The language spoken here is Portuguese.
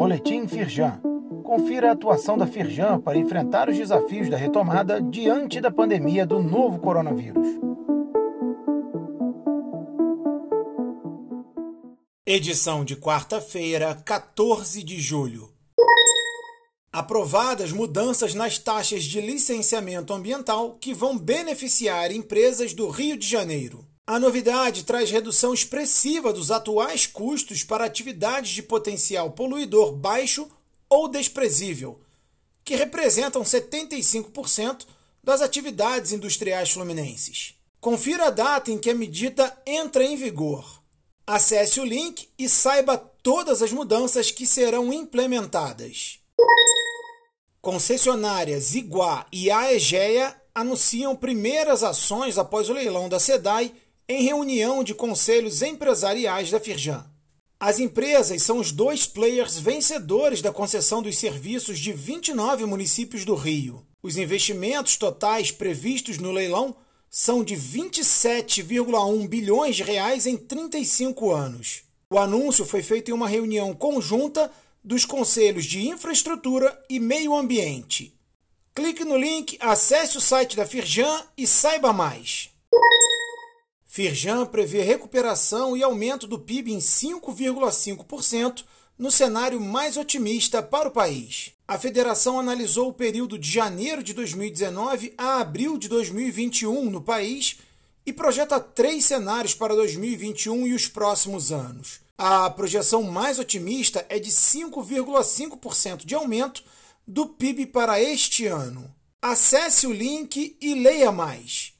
Boletim Firjan. Confira a atuação da Firjan para enfrentar os desafios da retomada diante da pandemia do novo coronavírus. Edição de quarta-feira, 14 de julho. Aprovadas mudanças nas taxas de licenciamento ambiental que vão beneficiar empresas do Rio de Janeiro. A novidade traz redução expressiva dos atuais custos para atividades de potencial poluidor baixo ou desprezível, que representam 75% das atividades industriais fluminenses. Confira a data em que a medida entra em vigor. Acesse o link e saiba todas as mudanças que serão implementadas. Concessionárias Iguá e Aegea anunciam primeiras ações após o leilão da SEDAI em reunião de conselhos empresariais da Firjan. As empresas são os dois players vencedores da concessão dos serviços de 29 municípios do Rio. Os investimentos totais previstos no leilão são de 27,1 bilhões de reais em 35 anos. O anúncio foi feito em uma reunião conjunta dos conselhos de infraestrutura e meio ambiente. Clique no link, acesse o site da Firjan e saiba mais. Firjan prevê recuperação e aumento do PIB em 5,5% no cenário mais otimista para o país. A federação analisou o período de janeiro de 2019 a abril de 2021 no país e projeta três cenários para 2021 e os próximos anos. A projeção mais otimista é de 5,5% de aumento do PIB para este ano. Acesse o link e leia mais.